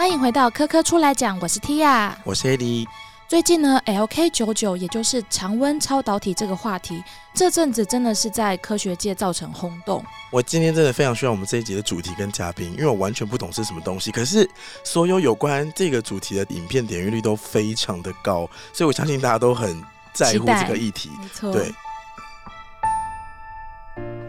欢迎回到科科出来讲，我是 Tia，我是 AD。最近呢，LK 九九，也就是常温超导体这个话题，这阵子真的是在科学界造成轰动。我今天真的非常需要我们这一集的主题跟嘉宾，因为我完全不懂是什么东西，可是所有有关这个主题的影片点阅率都非常的高，所以我相信大家都很在乎这个议题。没错，对。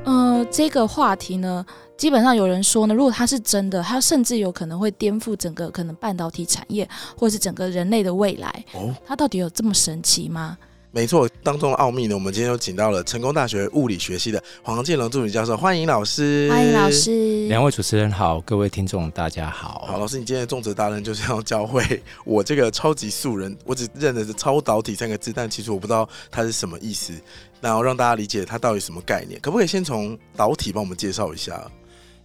呃，这个话题呢？基本上有人说呢，如果它是真的，它甚至有可能会颠覆整个可能半导体产业，或者是整个人类的未来。哦，它到底有这么神奇吗？没错，当中的奥秘呢，我们今天又请到了成功大学物理学系的黄建龙助理教授，欢迎老师。欢迎老师。两位主持人好，各位听众大家好。好，老师，你今天的重责大任就是要教会我这个超级素人，我只认得是超导体三个字，但其实我不知道它是什么意思，然后让大家理解它到底什么概念。可不可以先从导体帮我们介绍一下？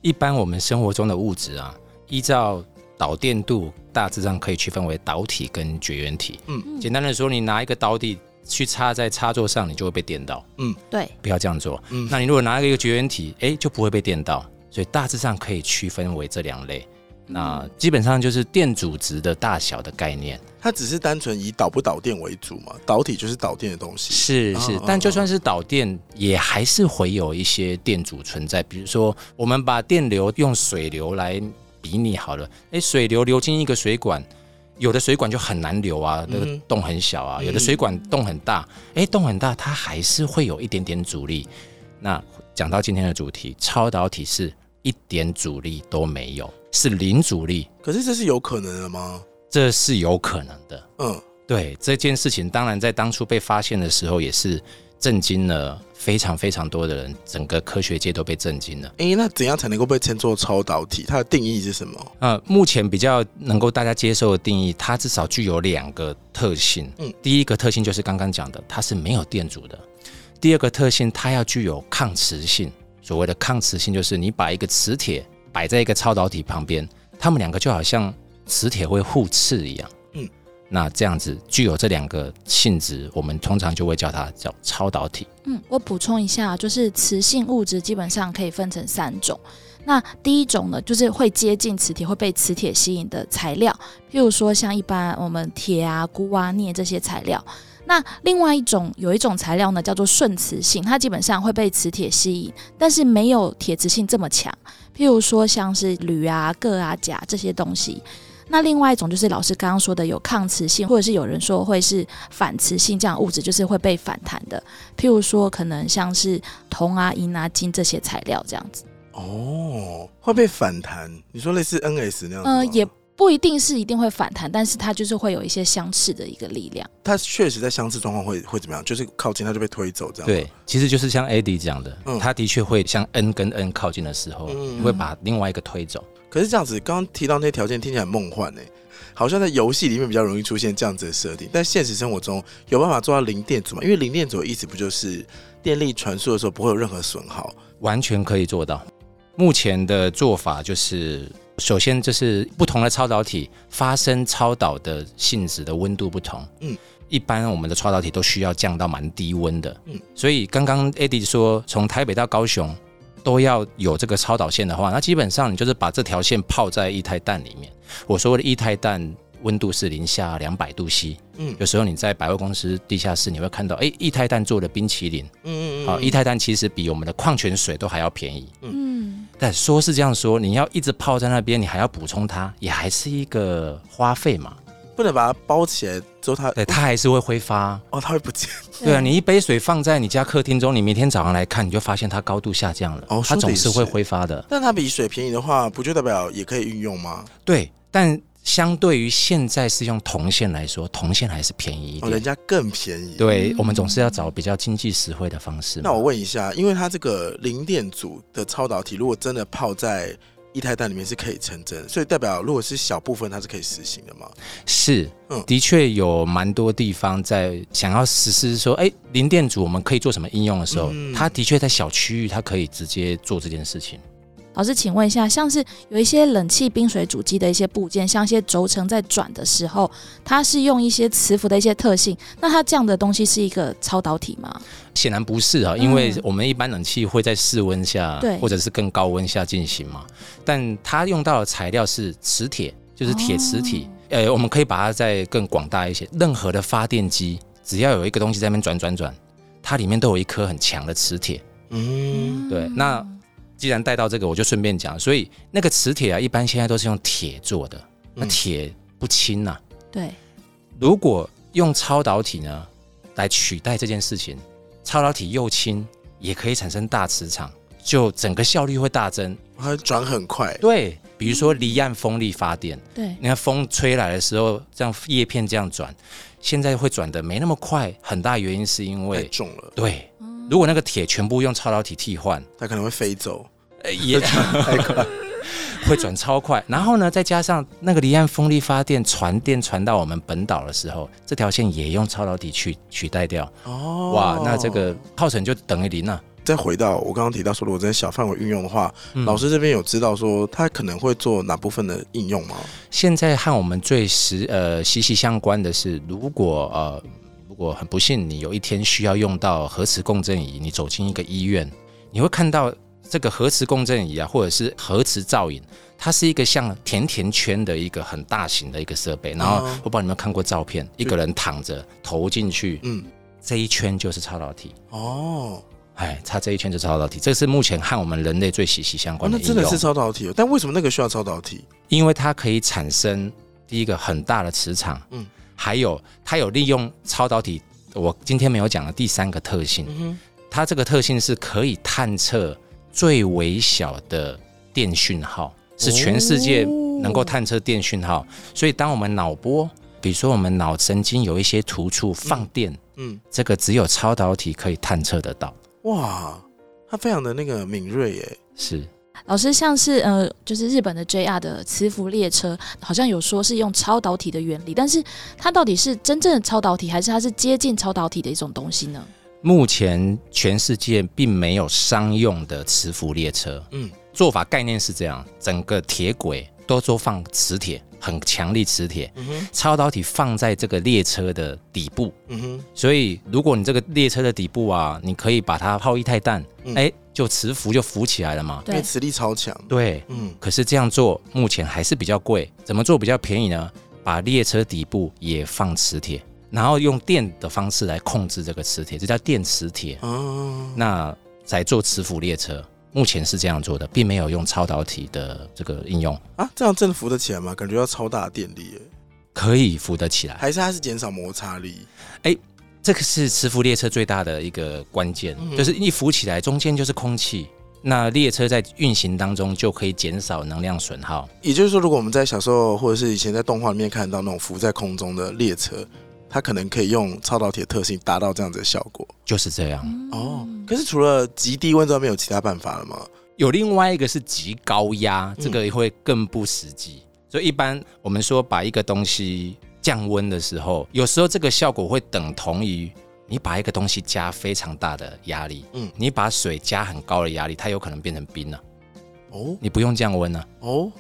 一般我们生活中的物质啊，依照导电度，大致上可以区分为导体跟绝缘体。嗯，简单的说，你拿一个导体。去插在插座上，你就会被电到。嗯，对，不要这样做。嗯，那你如果拿一个绝缘体，哎，就不会被电到。所以大致上可以区分为这两类。那基本上就是电阻值的大小的概念。它只是单纯以导不导电为主嘛？导体就是导电的东西。是是，但就算是导电，也还是会有一些电阻存在。比如说，我们把电流用水流来比拟好了。哎，水流流进一个水管。有的水管就很难流啊，那个洞很小啊；有的水管洞很大，哎，洞很大，它还是会有一点点阻力。那讲到今天的主题，超导体是一点阻力都没有，是零阻力。可是这是有可能的吗？这是有可能的。嗯，对这件事情，当然在当初被发现的时候也是。震惊了非常非常多的人，整个科学界都被震惊了。哎，那怎样才能够被称作超导体？它的定义是什么？呃，目前比较能够大家接受的定义，它至少具有两个特性。嗯，第一个特性就是刚刚讲的，它是没有电阻的。第二个特性，它要具有抗磁性。所谓的抗磁性，就是你把一个磁铁摆在一个超导体旁边，它们两个就好像磁铁会互斥一样。嗯那这样子具有这两个性质，我们通常就会叫它叫超导体。嗯，我补充一下，就是磁性物质基本上可以分成三种。那第一种呢，就是会接近磁铁、会被磁铁吸引的材料，譬如说像一般我们铁啊、钴啊、镍这些材料。那另外一种有一种材料呢，叫做顺磁性，它基本上会被磁铁吸引，但是没有铁磁性这么强。譬如说像是铝啊、铬啊、钾这些东西。那另外一种就是老师刚刚说的有抗磁性，或者是有人说会是反磁性这样物质，就是会被反弹的。譬如说，可能像是铜啊、银啊、金这些材料这样子。哦，会被反弹？你说类似 NS 那样？呃，也不一定是一定会反弹，但是它就是会有一些相斥的一个力量。它确实在相斥状况会会怎么样？就是靠近它就被推走这样。对，其实就是像 AD 讲的，它的确会像 N 跟 N 靠近的时候，会把另外一个推走。可是这样子，刚刚提到那些条件听起来梦幻呢，好像在游戏里面比较容易出现这样子的设定，但现实生活中有办法做到零电阻吗？因为零电阻的意思不就是电力传输的时候不会有任何损耗？完全可以做到。目前的做法就是，首先就是不同的超导体发生超导的性质的温度不同。嗯，一般我们的超导体都需要降到蛮低温的。嗯，所以刚刚 Eddie 说，从台北到高雄。都要有这个超导线的话，那基本上你就是把这条线泡在液态氮里面。我说的液态氮温度是零下两百度 C。嗯，有时候你在百货公司地下室，你会看到，哎，液态氮做的冰淇淋。嗯嗯嗯。好，液态氮其实比我们的矿泉水都还要便宜。嗯。但说是这样说，你要一直泡在那边，你还要补充它，也还是一个花费嘛。不能把它包起来之后，它对它还是会挥发哦，它会不见。对啊，你一杯水放在你家客厅中，你明天早上来看，你就发现它高度下降了。哦，它总是会挥发的。但它比水便宜的话，不就代表也可以运用吗？对，但相对于现在是用铜线来说，铜线还是便宜一点。哦人家更便宜。对我们总是要找比较经济实惠的方式。那我问一下，因为它这个零电阻的超导体，如果真的泡在液态氮里面是可以成真，所以代表如果是小部分它是可以实行的吗？是，嗯，的确有蛮多地方在想要实施说，哎，零电阻我们可以做什么应用的时候，它的确在小区域它可以直接做这件事情。老师，请问一下，像是有一些冷气冰水主机的一些部件，像一些轴承在转的时候，它是用一些磁浮的一些特性，那它这样的东西是一个超导体吗？显然不是啊，因为我们一般冷气会在室温下，或者是更高温下进行嘛，但它用到的材料是磁铁，就是铁磁体。呃，我们可以把它再更广大一些，任何的发电机只要有一个东西在那边转转转，它里面都有一颗很强的磁铁。嗯，对。那既然带到这个，我就顺便讲，所以那个磁铁啊，一般现在都是用铁做的，那铁不轻呐。对。如果用超导体呢来取代这件事情，超导体又轻，也可以产生大磁场，就整个效率会大增，它转很快。对。比如说离岸风力发电，对，你看风吹来的时候，这样叶片这样转，现在会转的没那么快，很大原因是因为重了。对，如果那个铁全部用超导体替换，它可能会飞走，也太快，会转超快。然后呢，再加上那个离岸风力发电传电传到我们本岛的时候，这条线也用超导体去取代掉。哦，哇，那这个耗损就等于零了。再回到我刚刚提到说，如果在小范围运用的话，老师这边有知道说他可能会做哪部分的应用吗？现在和我们最实呃息息相关的是，如果呃如果很不幸你有一天需要用到核磁共振仪，你走进一个医院，你会看到这个核磁共振仪啊，或者是核磁造影，它是一个像甜甜圈的一个很大型的一个设备。然后我不知道你们看过照片，一个人躺着投进去，嗯，这一圈就是超导体哦。哎，差这一圈就超导体，这是目前和我们人类最息息相关的。那真的是超导体，但为什么那个需要超导体？因为它可以产生第一个很大的磁场，嗯，还有它有利用超导体。我今天没有讲的第三个特性，它这个特性是可以探测最微小的电讯号，是全世界能够探测电讯号。所以当我们脑波，比如说我们脑神经有一些突触放电，嗯，这个只有超导体可以探测得到。哇，它非常的那个敏锐耶。是老师，像是呃，就是日本的 JR 的磁浮列车，好像有说是用超导体的原理，但是它到底是真正的超导体，还是它是接近超导体的一种东西呢？目前全世界并没有商用的磁浮列车。嗯，做法概念是这样，整个铁轨都做放磁铁。很强力磁铁，超导体放在这个列车的底部，嗯，所以如果你这个列车的底部啊，你可以把它泡一太弹，哎，就磁浮就浮起来了嘛，对，磁力超强，对，嗯，可是这样做目前还是比较贵，怎么做比较便宜呢？把列车底部也放磁铁，然后用电的方式来控制这个磁铁，这叫电磁铁，哦，那在做磁浮列车。目前是这样做的，并没有用超导体的这个应用啊，这样真的浮得起来吗？感觉要超大电力，可以浮得起来，还是它是减少摩擦力？哎，这个是磁浮列车最大的一个关键，就是一浮起来，中间就是空气，那列车在运行当中就可以减少能量损耗。也就是说，如果我们在小时候或者是以前在动画里面看到那种浮在空中的列车。它可能可以用超导体的特性达到这样子的效果，就是这样哦。可是除了极低温之外，没有其他办法了吗？有另外一个是极高压，这个会更不实际。所以一般我们说把一个东西降温的时候，有时候这个效果会等同于你把一个东西加非常大的压力。嗯，你把水加很高的压力，它有可能变成冰了。哦，你不用降温了。哦，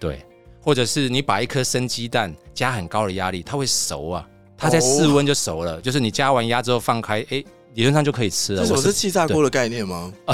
对，或者是你把一颗生鸡蛋加很高的压力，它会熟啊。它在室温就熟了，就是你加完压之后放开，哎，理论上就可以吃了。这是气炸锅的概念吗？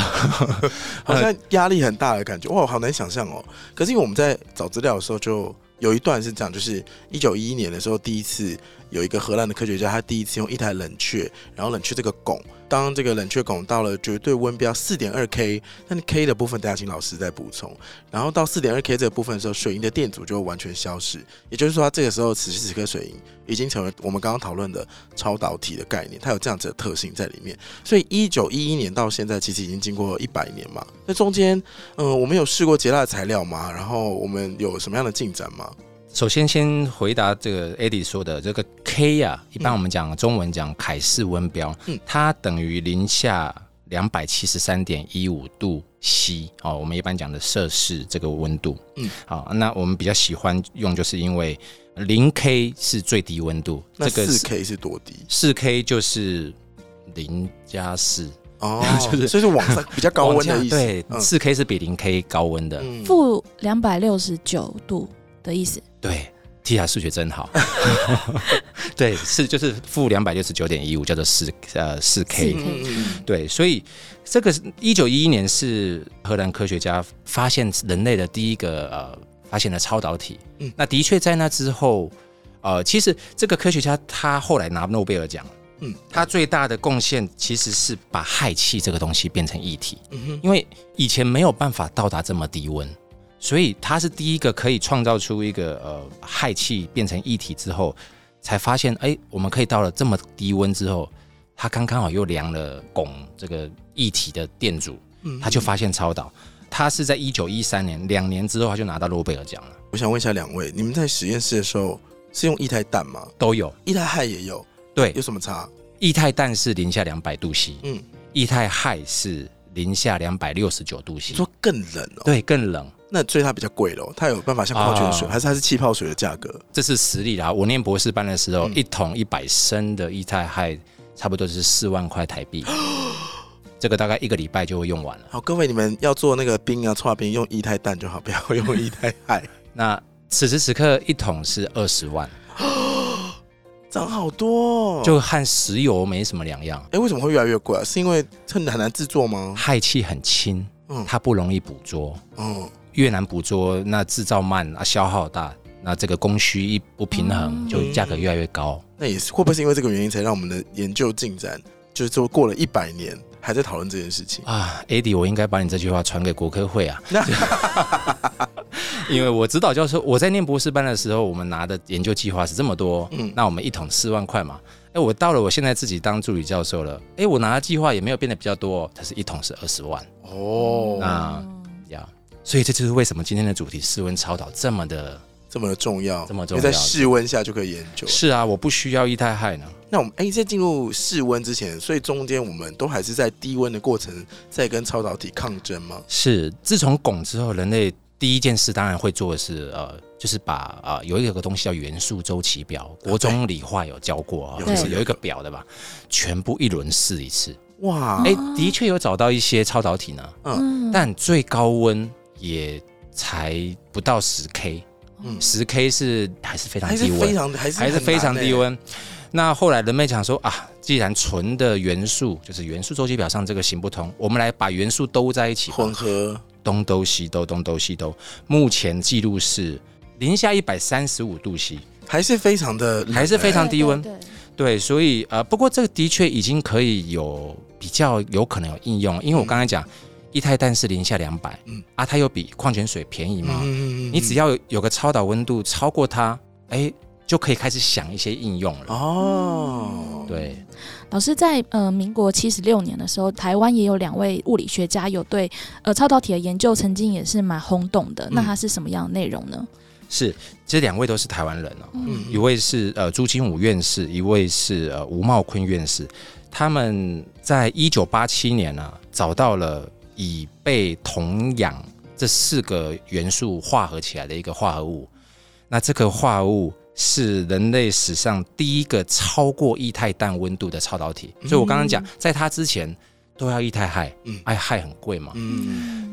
好像压力很大的感觉，哇，好难想象哦。可是因为我们在找资料的时候，就有一段是这样，就是一九一一年的时候，第一次有一个荷兰的科学家，他第一次用一台冷却，然后冷却这个汞。当这个冷却孔到了绝对温标四点二 K，那 K 的部分大家请老师再补充。然后到四点二 K 这个部分的时候，水银的电阻就会完全消失。也就是说，这个时候此时此刻水银已经成为我们刚刚讨论的超导体的概念，它有这样子的特性在里面。所以一九一一年到现在，其实已经经过一百年嘛。那中间，嗯，我们有试过结蜡材料吗？然后我们有什么样的进展吗？首先，先回答这个 Eddie 说的这个 K 呀，一般我们讲中文讲凯氏温标，嗯，它等于零下两百七十三点一五度 C 哦，我们一般讲的摄氏这个温度，嗯，好，那我们比较喜欢用，就是因为零 K 是最低温度，这个四 K 是多低？四 K 就是零加四哦，就是所以是往上比较高温的意思，对，四 K 是比零 K 高温的，负两百六十九度的意思。对，T 下数学真好。对，是就是负两百六十九点一五，叫做四呃四 K。对，所以这个一九一一年是荷兰科学家发现人类的第一个呃发现了超导体。嗯那的确在那之后，呃，其实这个科学家他后来拿诺贝尔奖，嗯嗯，他最大的贡献其实是把氦气这个东西变成液体，嗯哼，因为以前没有办法到达这么低温，所以他是第一个可以创造出一个呃氦气变成液体之后，才发现哎，我们可以到了这么低温之后，他刚刚好又量了汞这个液体的电阻，嗯他就发现超导。他是在一九一三年，两年之后他就拿到诺贝尔奖了，我想问一下两位，你们在实验室的时候是用液态氮吗？都有。液态氦也有，对有，什么差？液态氮是零下两百度 C，嗯，液态氦是零下两百六十九度 C，说更冷哦？，对，更冷。那所以它比较贵咯，它有办法像矿泉水，啊还是它是气泡水的价格？这是实力啦。我念博士班的时候，嗯一桶一百升的液态氦差不多是四万块台币，这个大概一个礼拜就会用完了。好，各位你们要做那个冰啊、搓冰用液态氮就好，不要用液态氦，那此时此刻一桶是二十万，涨好多、哦。就和石油没什么两样。哎，为什么会越来越贵啊？是因为很很难制作吗？氦气很轻，嗯它不容易捕捉，嗯，越难捕捉，那制造慢啊，消耗大，那这个供需一不平衡，嗯。就价格越来越高。那也是会不会是因为这个原因，才让我们的研究进展，就是说过了一百年还在讨论这件事情？啊，AD，我应该把你这句话传给国科会啊，因为我指导教授，我在念博士班的时候，我们拿的研究计划是这么多，嗯。那我们一桶四万块嘛，哎，我到了我现在自己当助理教授了，哎，我拿的计划也没有变得比较多、哦，它是一桶是二十万哦，那呀，所以这就是为什么今天的主题室温超导这么的，这么的重要，这么重要。在室温下就可以研究。是啊，我不需要液态氦呢，那我们哎，在进入室温之前，所以中间我们都还是在低温的过程，在跟超导体抗争吗？是自从汞之后，人类第一件事当然会做的是，呃，就是把啊、呃有一个东西叫元素周期表，国中理化有教过啊，就是有有一个表的吧，全部一轮试一次。哇，哎、的确有找到一些超导体呢，嗯。但最高温也才不到十 K，嗯。十 K 是还是非常还是非低温，常还是还是非常低。温。那后来人们讲说啊，既然纯的元素就是元素周期表上这个行不通，我们来把元素兜在一起，混合。东兜西兜，东兜西兜。目前记录是零下一百三十五度 C，还是非常的冷。还是非常低温。对，所以呃，不过这个的确已经可以有比较有可能有应用，因为我刚才讲液态氮是零下两百，嗯嗯啊，它又比矿泉水便宜嘛，嗯你只要有有个超导温度超过它，哎，就可以开始想一些应用了。哦，对，老师在呃民国七十六年的时候，台湾也有两位物理学家有对呃超导体的研究，曾经也是蛮轰动的。那它是什么样的内容呢？是这两位都是台湾人哦，嗯一位是呃朱金武院士，一位是呃吴茂坤院士。他们在一九八七年呢、找到了以被铜氧这四个元素化合起来的一个化合物。那这个化合物是人类史上第一个超过液态氮温度的超导体。所以我刚刚讲，在它之前都要液态氦，嗯。哎，氦很贵嘛。嗯。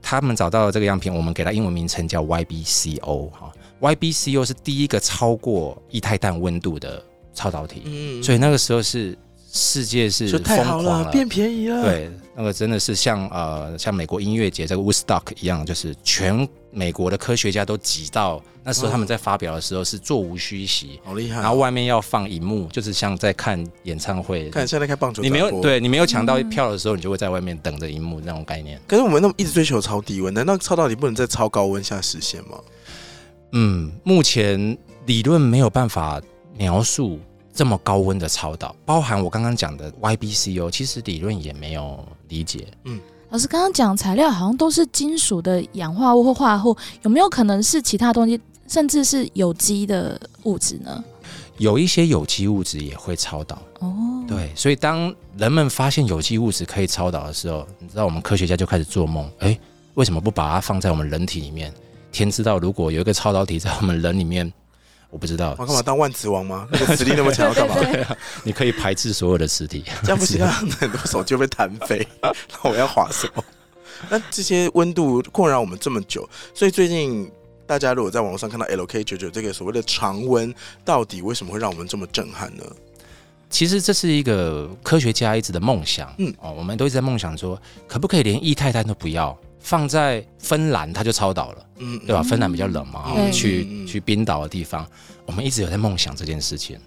他们找到了这个样品，我们给它英文名称叫 YBCO 哈，YBCO 是第一个超过液态氮温度的超导体，嗯。所以那个时候是世界是说疯太好了，狂了，变便宜了，，对，那个真的是像呃像美国音乐节这个 Woodstock 一样，就是全美国的科学家都挤到那时候他们在发表的时候是座无虚席，好厉害哦。然后外面要放荧幕，就是像在看演唱会。看现在看棒球，你没有，对你没有抢到票的时候，你就会在外面等着荧幕那种概念。可是我们那么一直追求超低温，难道超到你不能在超高温下实现吗？嗯，目前理论没有办法描述这么高温的超导，包含我刚刚讲的 YBCO，其实理论也没有理解。嗯老师刚刚讲材料好像都是金属的氧化物或化合物，有没有可能是其他东西，甚至是有机的物质呢？有一些有机物质也会超导，哦，对，所以当人们发现有机物质可以超导的时候，你知道我们科学家就开始做梦，哎，为什么不把它放在我们人体里面？天知道，如果有一个超导体在我们人里面，我不知道我，干嘛当万磁王吗？那个磁力那么强，要 干嘛？对啊你可以排斥所有的磁体。这样不行，很多手就被弹飞。那我要划什么？那这些温度困扰我们这么久，所以最近大家如果在网络上看到 LK 九九这个所谓的常温，到底为什么会让我们这么震撼呢？其实这是一个科学家一直的梦想，嗯嗯，哦，我们都一直在梦想说，可不可以连液态氮都不要，放在芬兰它就超导了，嗯，对吧？芬兰比较冷嘛，我们去去冰岛的地方，我们一直有在梦想这件事情。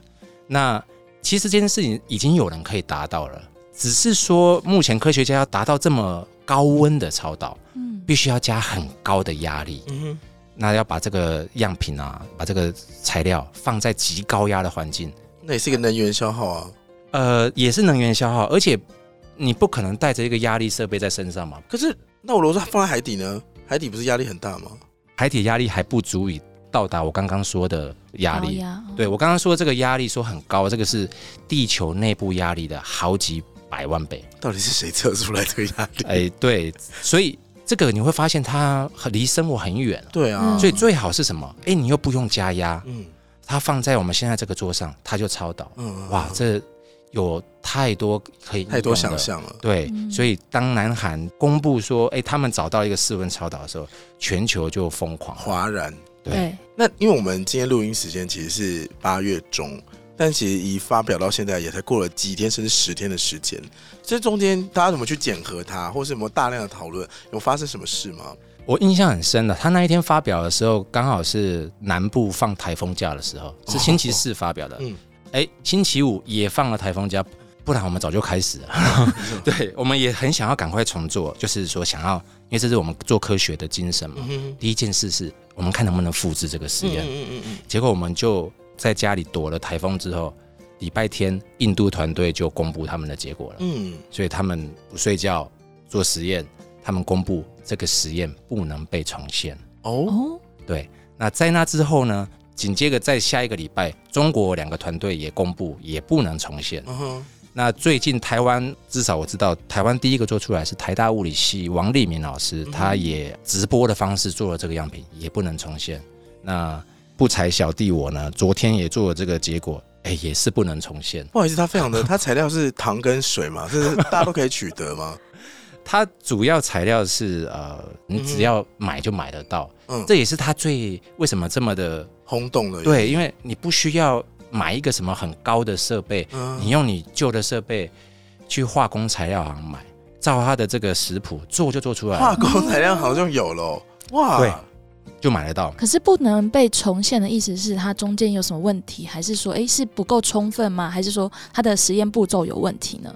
那其实这件事情已经有人可以达到了，只是说目前科学家要达到这么高温的超导，嗯，必须要加很高的压力。嗯哼，那要把这个样品啊，把这个材料放在极高压的环境，那也是一个能源消耗啊。呃，也是能源消耗，而且你不可能带着一个压力设备在身上嘛，可是那我如果说放在海底呢？海底不是压力很大吗？海底压力还不足以到达我刚刚说的压力。对我刚刚说的这个压力说很高，这个是地球内部压力的好几百万倍。到底是谁测出来这个压力？哎，对，所以这个你会发现它很离生活很远，对啊，嗯所以最好是什么？哎，你又不用加压，嗯它放在我们现在这个桌上，它就超导。嗯，哇，这有太多可以太多想。象了。对，嗯所以当南韩公布说，哎，他们找到一个室温超导的时候，全球就疯狂。哗然。对，对，那因为我们今天录音时间其实是八月中，但其实一发表到现在也才过了几天甚至十天的时间，这中间大家怎么去检核它，或是有没有大量的讨论，有发生什么事吗？我印象很深的，他那一天发表的时候，刚好是南部放台风假的时候，是星期四发表的。嗯哎、星期五也放了台风假，不然我们早就开始了。对，我们也很想要赶快重做，就是说想要，因为这是我们做科学的精神嘛。嗯哼，第一件事是我们看能不能复制这个实验，嗯嗯嗯结果我们就在家里躲了台风之后，礼拜天印度团队就公布他们的结果了。嗯所以他们不睡觉做实验，他们公布这个实验不能被重现。哦，哦，对，那在那之后呢？紧接着在下一个礼拜，中国两个团队也公布也不能重现。嗯，那最近台湾至少我知道，台湾第一个做出来是台大物理系王立明老师，嗯他也直播的方式做了这个样品，也不能重现。那不才小弟我呢，昨天也做了这个结果，哎，也是不能重现。不好意思，他非常的，他材料是糖跟水嘛，这是大家都可以取得吗？它主要材料是呃，你只要买就买得到，嗯，这也是它最为什么这么的轰动了，对，因为你不需要买一个什么很高的设备，嗯你用你旧的设备去化工材料行买，照他的这个食谱做就做出来化，工材料好像有了哦，哇，对就买得到。可是不能被重现的意思是它中间有什么问题，还是说，诶是不够充分吗？还是说它的实验步骤有问题呢？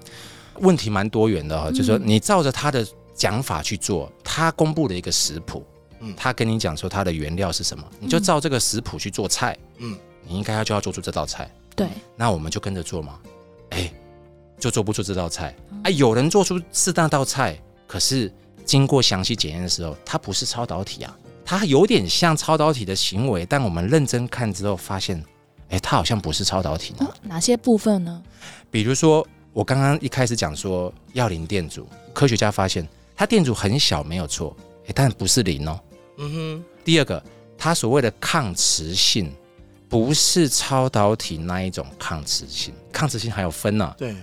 问题蛮多元的哈、嗯就是说你照着他的讲法去做，他公布了一个食谱，嗯他跟你讲说他的原料是什么，你就照这个食谱去做菜，嗯你应该要就要做出这道菜。对，那我们就跟着做嘛，哎，就做不出这道菜哎啊。有人做出是那道菜，可是经过详细检验的时候，它不是超导体啊，它有点像超导体的行为，但我们认真看之后发现，哎，它好像不是超导体呢哦。哪些部分呢？比如说，我刚刚一开始讲说要零电阻，科学家发现它电阻很小没有错，哎，但不是零哦。嗯哼，第二个，它所谓的抗磁性，不是超导体那一种抗磁性，抗磁性还有分呢、对，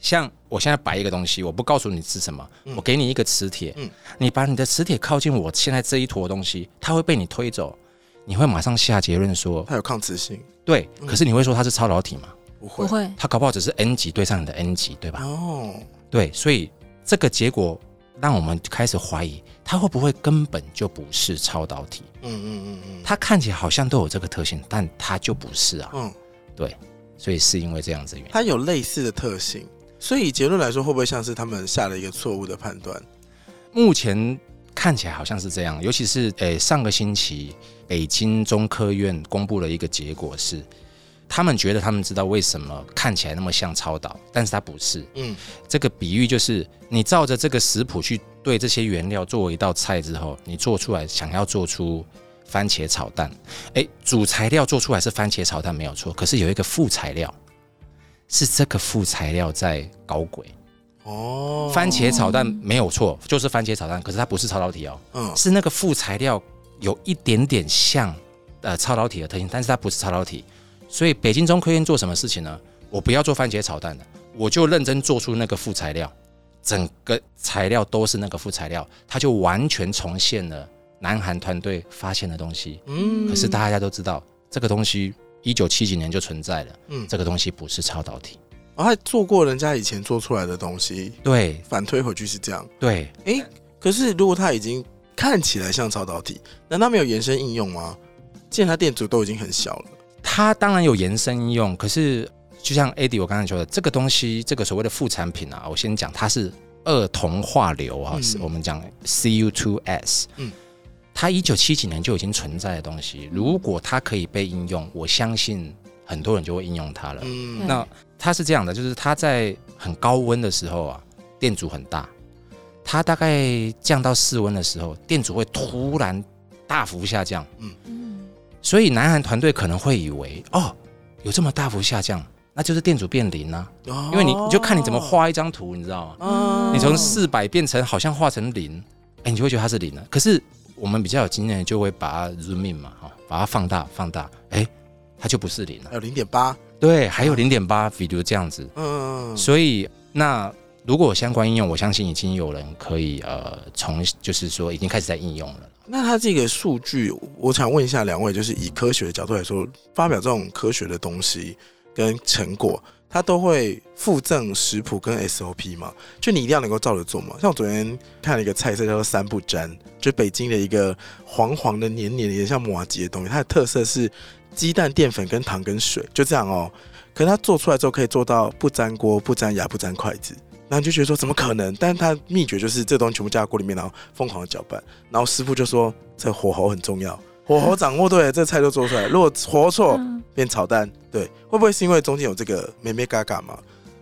像我现在摆一个东西，我不告诉你是什么，嗯。我给你一个磁铁，嗯。你把你的磁铁靠近我现在这一坨东西，它会被你推走，你会马上下结论说，它有抗磁性，对，嗯。可是你会说它是超导体吗？不会。不会，它搞不好只是 n 级对上你的 n 级，对吧？哦，对，所以这个结果让我们开始怀疑，它会不会根本就不是超导体？嗯嗯嗯嗯，它看起来好像都有这个特性，但它就不是啊。嗯，对所以是因为这样子原因。它有类似的特性，所以以结论来说，会不会像是他们下了一个错误的判断？目前看起来好像是这样，尤其是诶、上个星期北京中科院公布了一个结果是，他们觉得他们知道为什么看起来那么像超导，但是它不是。嗯这个比喻就是你照着这个食谱去对这些原料做一道菜之后，你做出来想要做出番茄炒蛋，诶，主材料做出来是番茄炒蛋没有错，可是有一个副材料，是这个副材料在搞鬼。哦，番茄炒蛋没有错，就是番茄炒蛋，可是它不是超导体哦，嗯是那个副材料有一点点像呃超导体的特性，但是它不是超导体。所以北京中科院做什么事情呢？我不要做番茄炒蛋的，我就认真做出那个副材料，整个材料都是那个副材料，它就完全重现了南韩团队发现的东西。嗯可是大家都知道，这个东西一九七几年就存在了，嗯，这个东西不是超导体。哦，还做过人家以前做出来的东西，对反推回去是这样。对，可是如果它已经看起来像超导体，难道没有延伸应用吗？既然它电阻都已经很小了，它当然有延伸应用，可是就像 AD 我刚才说的，这个东西，这个所谓的副产品啊，我先讲，它是二铜化硫啊，嗯。是我们讲 Cu2s，嗯嗯，它一九七几年就已经存在的东西，如果它可以被应用，我相信很多人就会应用它了。嗯，那它是这样的，就是它在很高温的时候啊，电阻很大，它大概降到室温的时候，电阻会突然大幅下降。嗯，所以南韩团队可能会以为，哦，有这么大幅下降，那就是电阻变零啊。哦因为你你就看你怎么画一张图，你知道吗？哦你从四百变成好像画成零，哎，你就会觉得它是零了。可是我们比较有经验，就会把它 zoom in 嘛，哈，把它放大放大，哎，它就不是零了。还有零点八，对，还有零点八，比如这样子。嗯，所以那如果相关应用，我相信已经有人可以呃从就是说已经开始在应用了。那它这个数据，我想问一下两位，就是以科学的角度来说，发表这种科学的东西跟成果，它都会附赠食谱跟 SOP 吗？就你一定要能够照着做吗？像我昨天看了一个菜色叫做三不沾，就北京的一个黄黄的、黏黏的，有点像麻吉的东西，它的特色是鸡蛋、淀粉跟糖跟水，就这样哦。可是它做出来之后可以做到不粘锅、不粘牙、不粘筷子。然后你就觉得说怎么可能？但是他秘诀就是这东西全部加在锅里面，然后疯狂的搅拌。然后师傅就说这火候很重要，火候 掌握对，这菜就做出来。如果火候错，嗯变炒蛋，对，会不会是因为中间有这个咩咩嘎嘎嘛？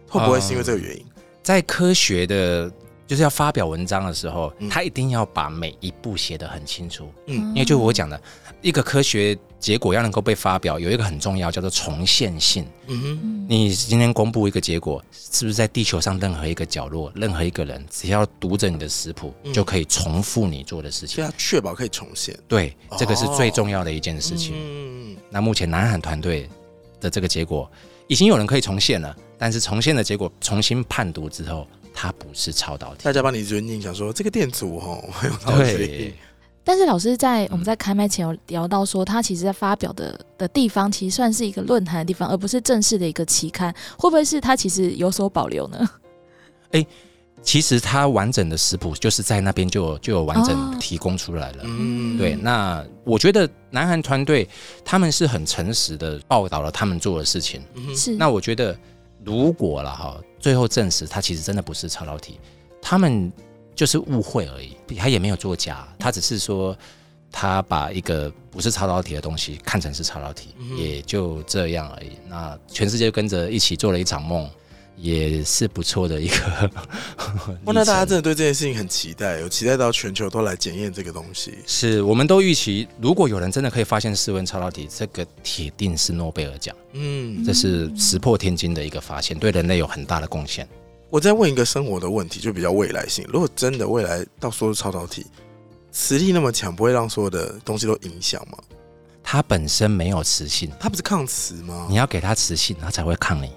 会不会是因为这个原因？在科学的，就是要发表文章的时候，嗯他一定要把每一步写得很清楚。嗯因为就我讲的，一个科学结果要能够被发表，有一个很重要叫做重现性。嗯哼，嗯你今天公布一个结果，是不是在地球上任何一个角落，任何一个人只要读着你的食谱，嗯就可以重复你做的事情？所以要确保可以重现对，这个是哦最重要的一件事情。嗯，那目前南海团队的这个结果，已经有人可以重现了，但是重现的结果重新判读之后，它不是超导体。大家帮你认定，想说这个电阻哦 很有道理对。但是老师在我们嗯在开麦前有聊到说，他其实在发表的的地方，其实算是一个论坛的地方，而不是正式的一个期刊。会不会是他其实有所保留呢？其实他完整的食谱就是在那边就有就有完哦整提供出来了。嗯，对，那我觉得南韩团队他们是很诚实的报道了他们做的事情。嗯是那我觉得如果了哈，最后证实他其实真的不是超导体，他们就是误会而已，他也没有作假，他只是说他把一个不是超导体的东西看成是超导体，也就这样而已。那全世界跟着一起做了一场梦。也是不错的一个 哇，那大家真的对这件事情很期待，有期待到全球都来检验这个东西。是我们都预期，如果有人真的可以发现室温超导体，这个铁定是诺贝尔奖，嗯，这是石破天惊的一个发现，对人类有很大的贡献。我再问一个生活的问题，就比较未来性。如果真的未来到说是超导体，磁力那么强，不会让所有的东西都影响吗？它本身没有磁性，它不是抗磁吗你？要给它磁性，它才会抗你。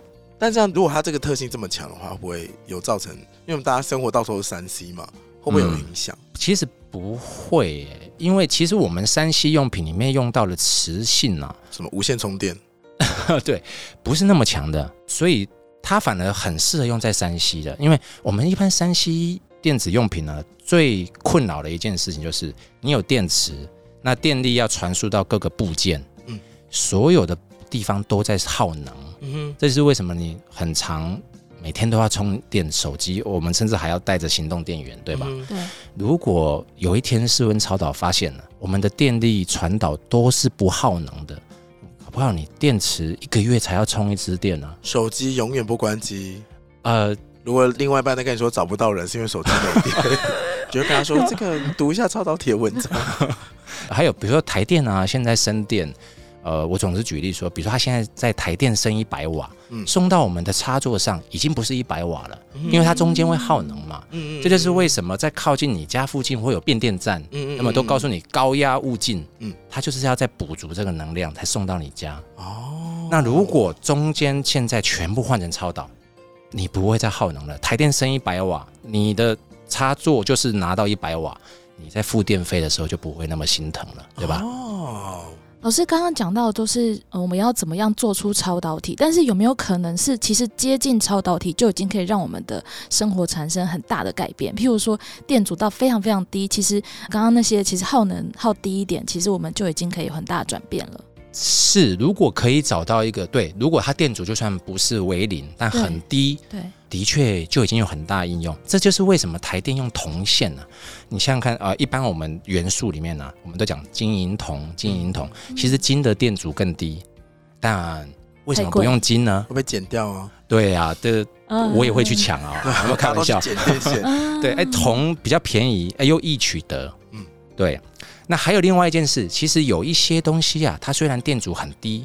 但这样，如果它这个特性这么强的话，会不会有造成？因为我们大家生活到时候是三 C 嘛，会不会有影响？其实不会耶，因为其实我们山西用品里面用到的磁性啊，什么无线充电？对，不是那么强的，所以它反而很适合用在山西的。因为我们一般山西电子用品呢，最困扰的一件事情就是你有电池，那电力要传输到各个部件，嗯所有的地方都在耗能。嗯这就是为什么你很长每天都要充电，手机我们甚至还要带着行动电源，对，吧？嗯对，如果有一天室温超导发现了，我们的电力传导都是不耗能的，搞不好你电池一个月才要充一次电呢、手机永远不关机。呃，如果另外一半在跟你说找不到人，是因为手机没电，就会跟他说：“这个你读一下超导体的文章。还有比如说台电啊，现在升电，呃，我总是举例说，比如说他现在在台电升一百瓦，嗯送到我们的插座上已经不是一百瓦了，嗯因为它中间会耗能嘛。嗯这就是为什么在靠近你家附近会有变电站，嗯那么都告诉你高压物进，嗯嗯，它就是要再补足这个能量才送到你家。哦，那如果中间现在全部换成超导，你不会再耗能了。台电升一百瓦，你的插座就是拿到一百瓦，你在付电费的时候就不会那么心疼了，对吧？哦，老师刚刚讲到的都是呃我们要怎么样做出超导体，但是有没有可能是其实接近超导体就已经可以让我们的生活产生很大的改变？譬如说电阻到非常非常低，其实刚刚那些其实耗能耗低一点，其实我们就已经可以有很大的转变了。是，如果可以找到一个对，如果它电阻就算不是为零，但很低，对，的确就已经有很大应用。这就是为什么台电用铜线呢？你想想看啊，一般我们元素里面呢，我们都讲金银铜，金银铜，其实金的电阻更低，但为什么不用金呢？会被剪掉啊？对呀，这我也会去抢啊，有没有 开玩笑？剪电线，对，哎，铜比较便宜，哎，又易取得，嗯，对。那还有另外一件事，其实有一些东西啊，它虽然电阻很低，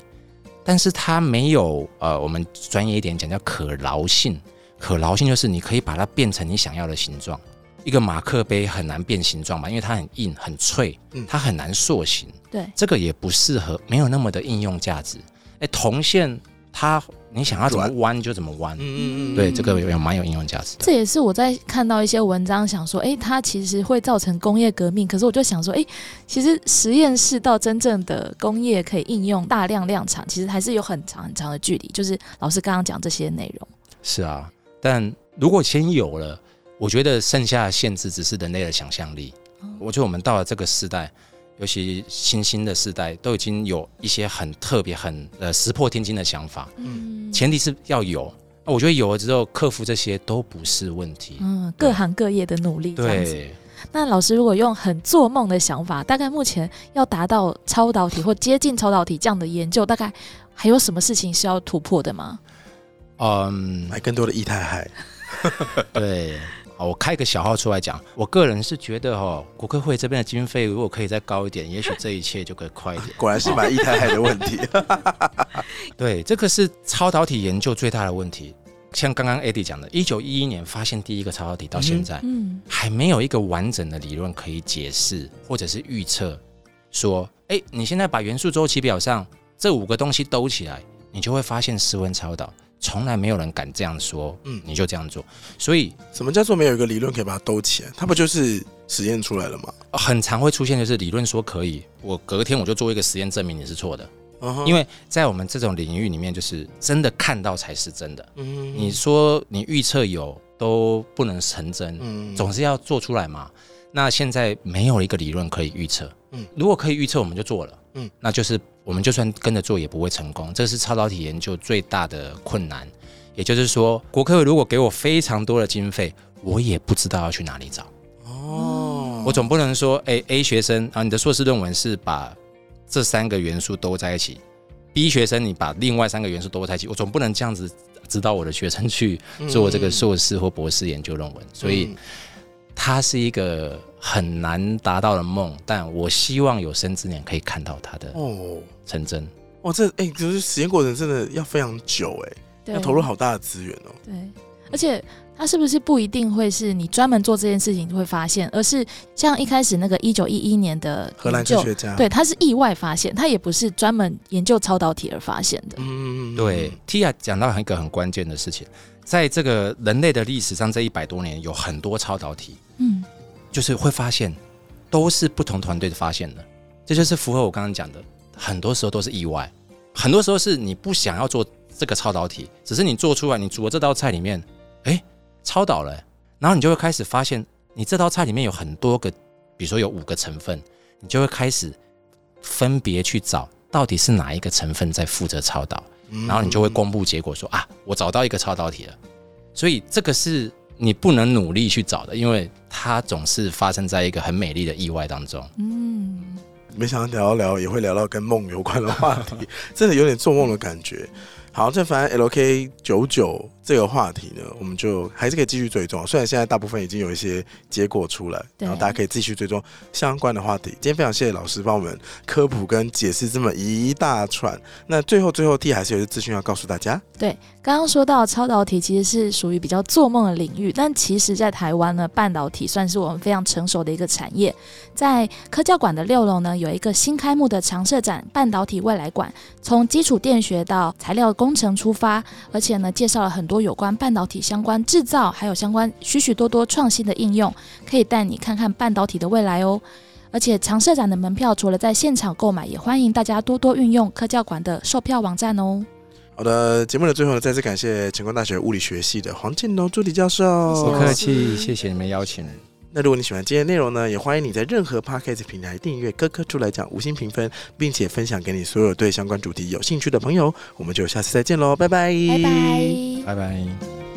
但是它没有呃，我们专业一点讲叫可劳性。可劳性就是你可以把它变成你想要的形状。一个马克杯很难变形状嘛，因为它很硬很脆，它很难塑形。对，这个也不适合，没有那么的应用价值。哎，铜线它。你想要怎么弯就怎么弯，嗯嗯嗯，对，这个有蛮有应用价值的。这也是我在看到一些文章，想说，哎，它其实会造成工业革命。可是我就想说，哎，其实实验室到真正的工业可以应用大量量产，其实还是有很长很长的距离。就是老师刚刚讲这些内容。是啊，但如果先有了，我觉得剩下的限制只是人类的想象力。我觉得我们到了这个时代。尤其新兴的时代，都已经有一些很特别、很呃石破天惊的想法。嗯，前提是要有。我觉得有了之后，克服这些都不是问题。嗯，各行各业的努力。对。那老师如果用很做梦的想法，大概目前要达到超导体或接近超导体这样的研究，大概还有什么事情是要突破的吗？嗯，买更多的液态海。对。我开个小号出来讲，我个人是觉得哈，国科会这边的经费如果可以再高一点，也许这一切就可以快一点。果然是买一台海的问题。对，这个是超导体研究最大的问题。像刚刚 Eddie 讲的，一九一一年发现第一个超导体，到现在，嗯，还没有一个完整的理论可以解释或者是预测，说，哎，你现在把元素周期表上这五个东西兜起来，你就会发现室温超导。从来没有人敢这样说，嗯，你就这样做。所以，什么叫做没有一个理论可以把它兜起来？它不就是实验出来了吗？很常会出现就是理论说可以，我隔天我就做一个实验证明你是错的。因为在我们这种领域里面，就是真的看到才是真的。嗯，你说你预测有都不能成真，嗯，总是要做出来嘛。那现在没有一个理论可以预测，嗯，如果可以预测，我们就做了，嗯，那就是。我们就算跟着做也不会成功，这是超导体研究最大的困难。也就是说，国科会如果给我非常多的经费，我也不知道要去哪里找。哦，我总不能说，哎，A 学生啊，你的硕士论文是把这三个元素都在一起；B 学生你把另外三个元素都在一起，我总不能这样子指导我的学生去做这个硕士或博士研究论文。所以，它是一个。很难达到的梦，但我希望有生之年可以看到它的哦成真哦。这哎，就是实验过程真的要非常久哎，要投入好大的资源哦。对，而且它是不是不一定会是你专门做这件事情就会发现，而是像一开始那个一九一一年的荷兰科学家，对，他是意外发现，他也不是专门研究超导体而发现的。嗯，对。Tia 讲到一个很关键的事情，在这个人类的历史上，这一百多年有很多超导体。嗯。就是会发现，都是不同团队的发现的，这就是符合我刚刚讲的。很多时候都是意外，很多时候是你不想要做这个超导体，只是你做出来，你煮了这道菜里面，哎，超导了，然后你就会开始发现，你这道菜里面有很多个，比如说有五个成分，你就会开始分别去找到底是哪一个成分在负责超导，然后你就会公布结果说啊，我找到一个超导体了。所以这个是。你不能努力去找的，因为它总是发生在一个很美丽的意外当中。嗯，没想到聊一聊也会聊到跟梦有关的话题，真的有点做梦的感觉。好，这反正 LK 九九这个话题呢，我们就还是可以继续追踪。虽然现在大部分已经有一些结果出来，然后大家可以继续追踪相关的话题。今天非常谢谢老师帮我们科普跟解释这么一大串。那最后最后 T 还是有些资讯要告诉大家。对，刚刚说到超导体其实是属于比较做梦的领域，但其实在台湾呢，半导体算是我们非常成熟的一个产业。在科教馆的六楼呢，有一个新开幕的常设展——半导体未来馆，从基础电学到材料工。程出发，而且呢，介绍了很有关半导体相关制造，还有相关许许多多创新的应用，可以带你看看半导体的未来哦。而且常社展的门票除了在现场购买，也欢迎大家多多运用科教馆的售票网站哦。好的，节目的最后呢，再次感谢成功大学物理学系的黄建龙助理教授，不客气，谢谢你们邀请。那如果你喜欢今天内容呢，也欢迎你在任何 podcast 平台订阅“哥哥出来讲”五星评分，并且分享给你所有对相关主题有兴趣的朋友。我们就下次再见喽，拜拜，拜拜，拜拜。